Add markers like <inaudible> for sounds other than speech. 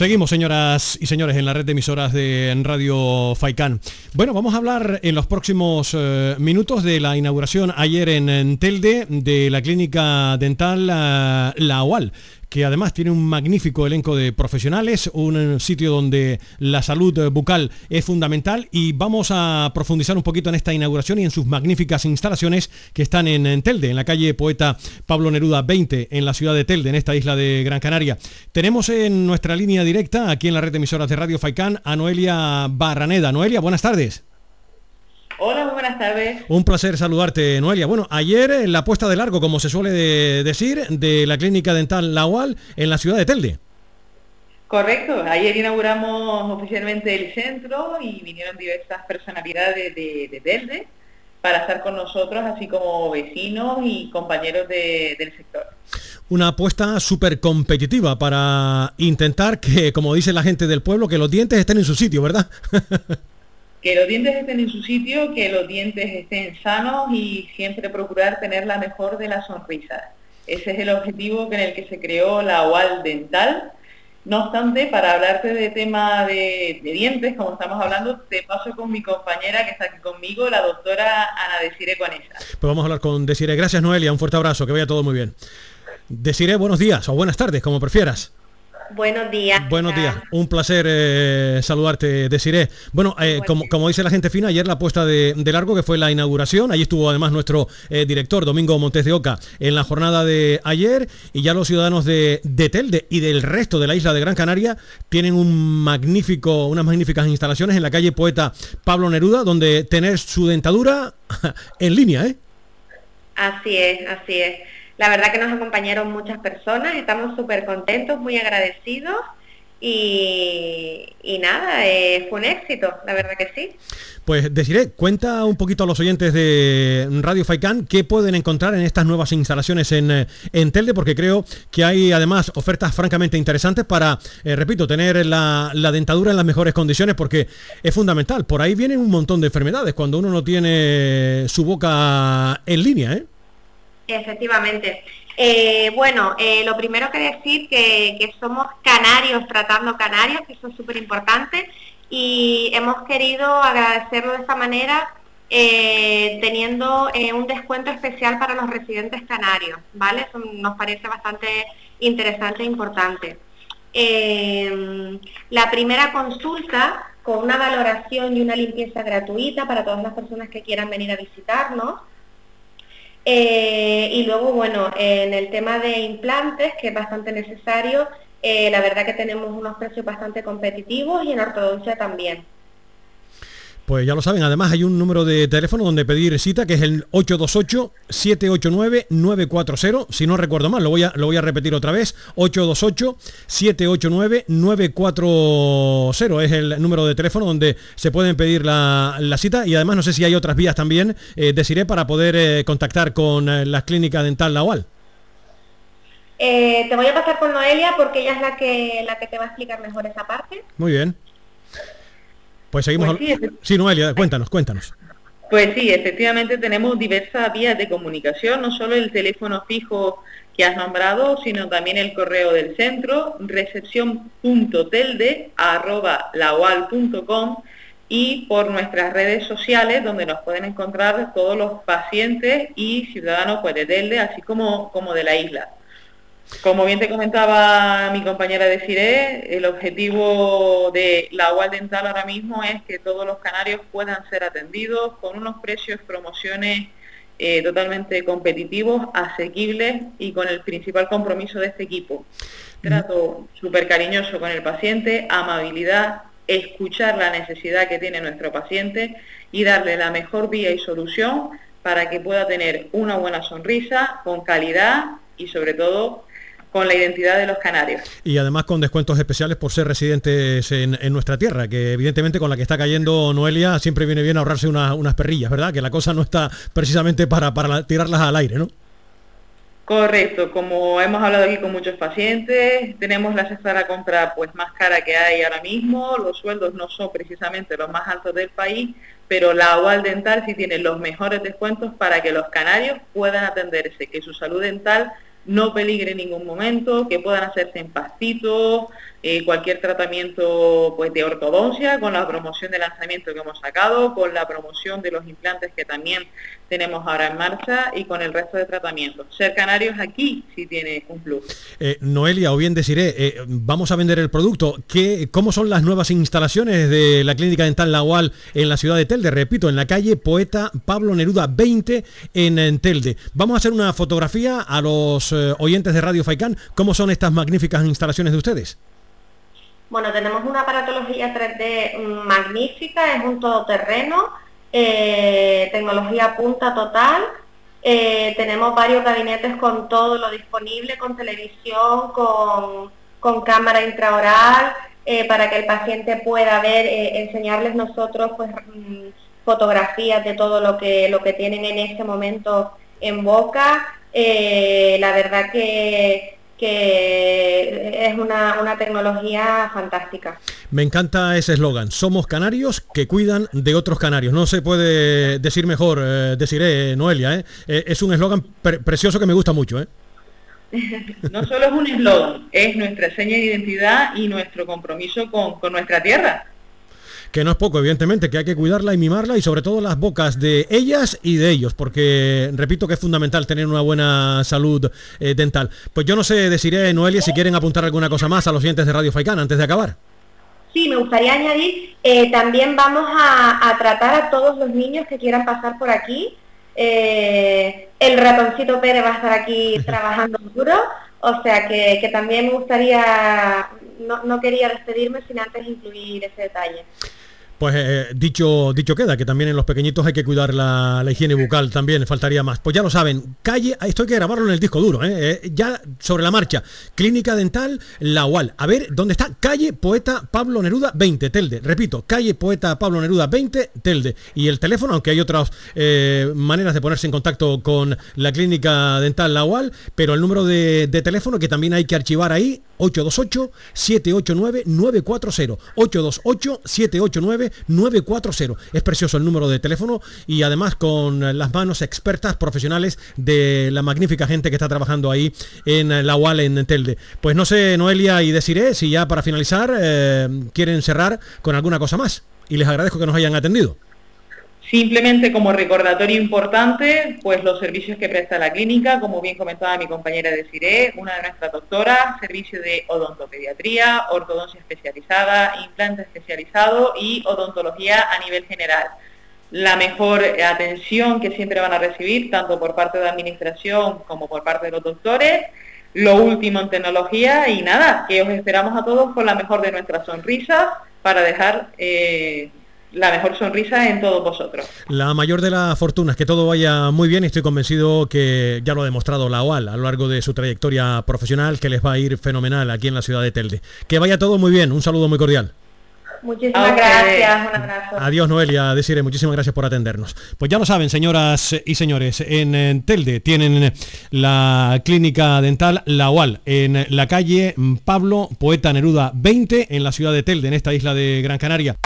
Seguimos, señoras y señores, en la red de emisoras de Radio Faicán. Bueno, vamos a hablar en los próximos eh, minutos de la inauguración ayer en, Telde de la clínica dental eh, La UAL que además tiene un magnífico elenco de profesionales, un sitio donde la salud bucal es fundamental y vamos a profundizar un poquito en esta inauguración y en sus magníficas instalaciones que están en, Telde, en la calle Poeta Pablo Neruda 20, en la ciudad de Telde, en esta isla de Gran Canaria. Tenemos en nuestra línea directa, aquí en la red de emisoras de Radio Faicán, a Noelia Barraneda. Noelia, buenas tardes. Hola, muy buenas tardes. Un placer saludarte, Noelia. Bueno, ayer en la puesta de largo, como se suele decir, de la clínica dental La UAL en la ciudad de Telde. Correcto, ayer inauguramos oficialmente el centro y vinieron diversas personalidades de, Telde para estar con nosotros, así como vecinos y compañeros del sector. Una apuesta súper competitiva para intentar que, como dice la gente del pueblo, que los dientes estén en su sitio, ¿verdad? <laughs> que los dientes estén en su sitio, que los dientes estén sanos y siempre procurar tener la mejor de las sonrisas. Ese es el objetivo en el que se creó la OAL Dental. No obstante, para hablarte de tema de, dientes, como estamos hablando, te paso con mi compañera que está aquí conmigo, la doctora Ana Desire Conesa. Pues vamos a hablar con Desire. Gracias, Noelia. Un fuerte abrazo. Que vaya todo muy bien. Desire, buenos días o buenas tardes, como prefieras. Buenos días. Buenos días. Un placer eh, saludarte, Desiré. Bueno, eh, como, dice la gente fina, ayer la puesta de, largo, que fue la inauguración, allí estuvo además nuestro eh, director, Domingo Montes de Oca, en la jornada de ayer, y ya los ciudadanos de, Telde y del resto de la isla de Gran Canaria tienen un magnífico, unas magníficas instalaciones en la calle Poeta Pablo Neruda, donde tener su dentadura <laughs> en línea, ¿eh? Así es, así es. La verdad que nos acompañaron muchas personas, estamos súper contentos, muy agradecidos y, nada, eh, fue un éxito, la verdad que sí. Pues deciré, cuenta un poquito a los oyentes de Radio Faicán qué pueden encontrar en estas nuevas instalaciones en, eh, en Telde, porque creo que hay además ofertas francamente interesantes para, eh, repito, tener la, la, dentadura en las mejores condiciones, porque es fundamental. Por ahí vienen un montón de enfermedades cuando uno no tiene su boca en línea, ¿eh? Efectivamente. Eh, bueno, eh, lo primero que decir que, somos canarios tratando canarios, que eso es súper importante, y hemos querido agradecerlo de esta manera eh, teniendo un descuento especial para los residentes canarios, ¿vale? Eso nos parece bastante interesante e importante. la primera consulta con una valoración y una limpieza gratuita para todas las personas que quieran venir a visitarnos, eh, y luego, bueno, en el tema de implantes, que es bastante necesario, eh, la verdad que tenemos unos precios bastante competitivos y en ortodoncia también. Pues ya lo saben, además hay un número de teléfono donde pedir cita que es el 828-789-940, si no recuerdo mal, lo voy a, lo voy a repetir otra vez, 828-789-940 es el número de teléfono donde se pueden pedir la, cita y además no sé si hay otras vías también, eh, deciré, para poder eh, contactar con eh, la clínica dental La te voy a pasar con Noelia porque ella es la que, la que te va a explicar mejor esa parte. Muy bien. Pues seguimos. Pues sí, Noelia, cuéntanos, cuéntanos. Pues sí, efectivamente tenemos diversas vías de comunicación, no solo el teléfono fijo que has nombrado, sino también el correo del centro, recepción.telde.com y por nuestras redes sociales donde nos pueden encontrar todos los pacientes y ciudadanos pues, de Telde, así como, como de la isla. Como bien te comentaba mi compañera de Cire, el objetivo de la UAL Dental ahora mismo es que todos los canarios puedan ser atendidos con unos precios, promociones eh, totalmente competitivos, asequibles y con el principal compromiso de este equipo. Trato súper cariñoso con el paciente, amabilidad, escuchar la necesidad que tiene nuestro paciente y darle la mejor vía y solución para que pueda tener una buena sonrisa con calidad y sobre todo con la identidad de los canarios. Y además con descuentos especiales por ser residentes en, nuestra tierra, que evidentemente con la que está cayendo Noelia siempre viene bien ahorrarse unas perrillas, ¿verdad? Que la cosa no está precisamente para, para tirarlas al aire, ¿no? Correcto, como hemos hablado aquí con muchos pacientes, tenemos la cesta compra pues más cara que hay ahora mismo, los sueldos no son precisamente los más altos del país, pero la UAL Dental sí tiene los mejores descuentos para que los canarios puedan atenderse, que su salud dental no peligre en ningún momento, que puedan hacerse en pastitos, eh, cualquier tratamiento pues, de ortodoncia, con la promoción de lanzamiento que hemos sacado, con la promoción de los implantes que también tenemos ahora en marcha y con el resto de tratamientos. Ser canarios aquí sí tiene un plus. Eh, Noelia, o bien deciré, eh, vamos a vender el producto. ¿Qué, ¿Cómo son las nuevas instalaciones de la Clínica Dental Lagual en la ciudad de Telde? Repito, en la calle Poeta Pablo Neruda 20 en, Telde. Vamos a hacer una fotografía a los oyentes de Radio Faicán. ¿Cómo son estas magníficas instalaciones de ustedes? Bueno, tenemos una aparatología 3D magnífica, es un todoterreno, eh, tecnología punta total. Eh, tenemos varios gabinetes con todo lo disponible, con televisión, con, cámara intraoral, eh, para que el paciente pueda ver, enseñarles nosotros pues mm, fotografías de todo lo que, lo que tienen en ese momento en boca. la verdad que que es una, tecnología fantástica. Me encanta ese eslogan, somos canarios que cuidan de otros canarios. No se puede decir mejor, eh, deciré, Noelia, ¿eh? Eh, es un eslogan precioso que me gusta mucho. <laughs> no solo es un eslogan, es nuestra seña de identidad y nuestro compromiso con, con nuestra tierra que no es poco, evidentemente, que hay que cuidarla y mimarla y sobre todo las bocas de ellas y de ellos, porque repito que es fundamental tener una buena salud eh, dental. Pues yo no sé, deciré, Noelia, si quieren apuntar alguna cosa más a los siguientes de Radio Faicán antes de acabar. Sí, me gustaría añadir, eh, también vamos a, tratar a todos los niños que quieran pasar por aquí. Eh, el ratoncito Pérez va a estar aquí <laughs> trabajando duro, o sea que, que también me gustaría, no, no quería despedirme sin antes incluir ese detalle. Pues eh, dicho, dicho queda, que también en los pequeñitos hay que cuidar la, higiene bucal también, faltaría más. Pues ya lo saben, calle, esto hay que grabarlo en el disco duro, ¿eh? Eh, ya sobre la marcha, Clínica Dental La UAL. A ver, ¿dónde está? Calle Poeta Pablo Neruda 20, Telde. Repito, calle Poeta Pablo Neruda 20, Telde. Y el teléfono, aunque hay otras maneras de ponerse en contacto con la Clínica Dental La UAL, pero el número de, de teléfono que también hay que archivar ahí, 828-789-940. 828-789-940. Es precioso el número de teléfono y además con las manos expertas profesionales de la magnífica gente que está trabajando ahí en la UAL en Telde. Pues no sé, Noelia y deciré si ya para finalizar quieren cerrar con alguna cosa más. Y les agradezco que nos hayan atendido. Simplemente como recordatorio importante, pues los servicios que presta la clínica, como bien comentaba mi compañera de CIRE, una de nuestras doctoras, servicio de odontopediatría, ortodoncia especializada, implante especializado y odontología a nivel general. La mejor atención que siempre van a recibir, tanto por parte de la administración como por parte de los doctores, lo último en tecnología y nada, que os esperamos a todos con la mejor de nuestras sonrisas para dejar... Eh, la mejor sonrisa en todos vosotros. La mayor de las fortunas, que todo vaya muy bien y estoy convencido que ya lo ha demostrado la OAL a lo largo de su trayectoria profesional, que les va a ir fenomenal aquí en la ciudad de Telde. Que vaya todo muy bien, un saludo muy cordial. Muchísimas gracias, un abrazo. Adiós Noelia, deciré muchísimas gracias por atendernos. Pues ya lo saben, señoras y señores, en Telde tienen la clínica dental La OAL en la calle Pablo Poeta Neruda 20 en la ciudad de Telde, en esta isla de Gran Canaria.